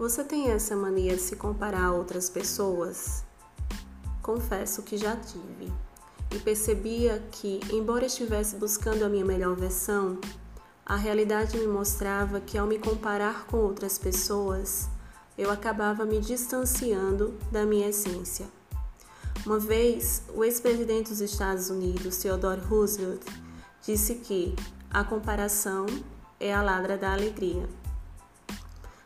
Você tem essa mania de se comparar a outras pessoas? Confesso que já tive e percebia que, embora estivesse buscando a minha melhor versão, a realidade me mostrava que, ao me comparar com outras pessoas, eu acabava me distanciando da minha essência. Uma vez, o ex-presidente dos Estados Unidos, Theodore Roosevelt, disse que a comparação é a ladra da alegria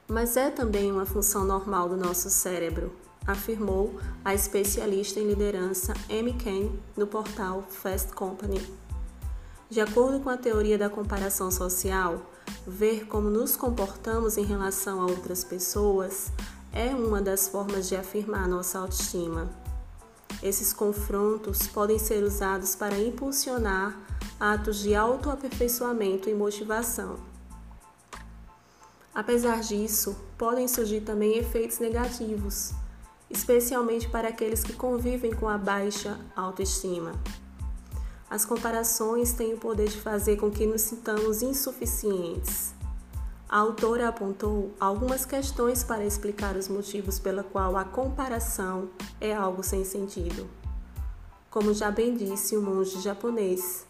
mas é também uma função normal do nosso cérebro, afirmou a especialista em liderança Amy Kane no portal Fast Company. De acordo com a teoria da comparação social, ver como nos comportamos em relação a outras pessoas é uma das formas de afirmar nossa autoestima. Esses confrontos podem ser usados para impulsionar atos de autoaperfeiçoamento e motivação. Apesar disso, podem surgir também efeitos negativos, especialmente para aqueles que convivem com a baixa autoestima. As comparações têm o poder de fazer com que nos sintamos insuficientes. A autora apontou algumas questões para explicar os motivos pela qual a comparação é algo sem sentido. Como já bem disse o monge japonês,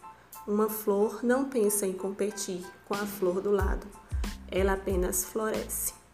uma flor não pensa em competir com a flor do lado ela apenas floresce.